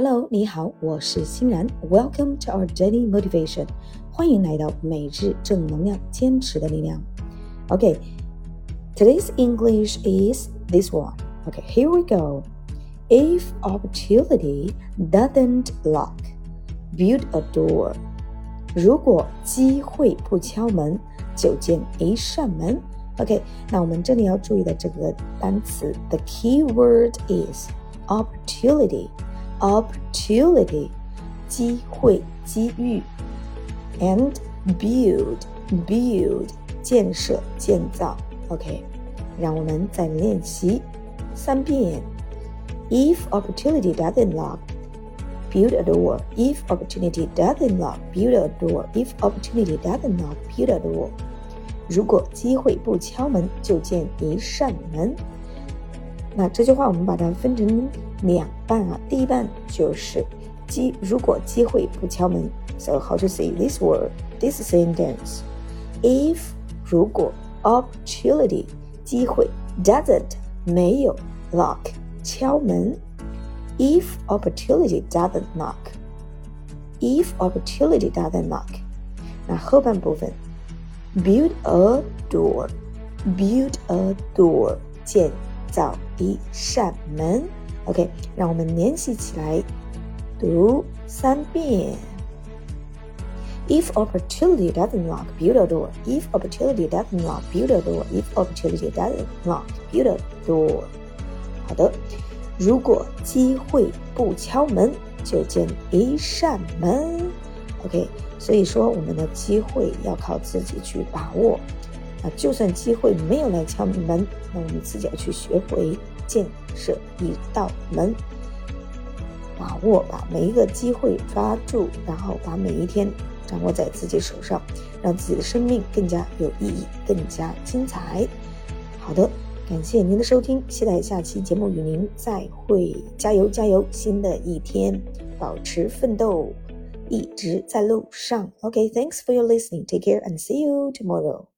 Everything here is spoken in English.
Hello，你好，我是欣然。Welcome to our daily motivation，欢迎来到每日正能量，坚持的力量。Okay，today's English is this one. Okay, here we go. If opportunity doesn't lock, build a door. 如果机会不敲门，就建一扇门。OK，那我们这里要注意的这个单词，the key word is opportunity。 opportunity 机会机遇，and build build 建设建造。OK，让我们再练习三遍。If opportunity doesn't knock, build a door. If opportunity doesn't knock, build a door. If opportunity doesn't knock, build a door. 如果机会不敲门，就建一扇门。 那这句话我们把它分成两半啊，第一半就是机，如果机会不敲门，so how to say this word this sentence？If 如果 opportunity 机会 doesn't 没有 knock 敲门，if opportunity doesn't knock，if opportunity doesn't knock，那后半部分 build a door，build a door 建。 造一扇门。OK，让我们联系起来，读三遍。If opportunity doesn't knock, build a door. If opportunity doesn't knock, build a door. If opportunity doesn't knock, build a door. 好的，如果机会不敲门，就建一扇门。OK，所以说我们的机会要靠自己去把握。啊，就算机会没有来敲门，那我们自己要去学会建设一道门，把握把每一个机会抓住，然后把每一天掌握在自己手上，让自己的生命更加有意义，更加精彩。好的，感谢您的收听，期待下期节目与您再会，加油加油！新的一天，保持奋斗，一直在路上。OK，thanks for your listening. Take care and see you tomorrow.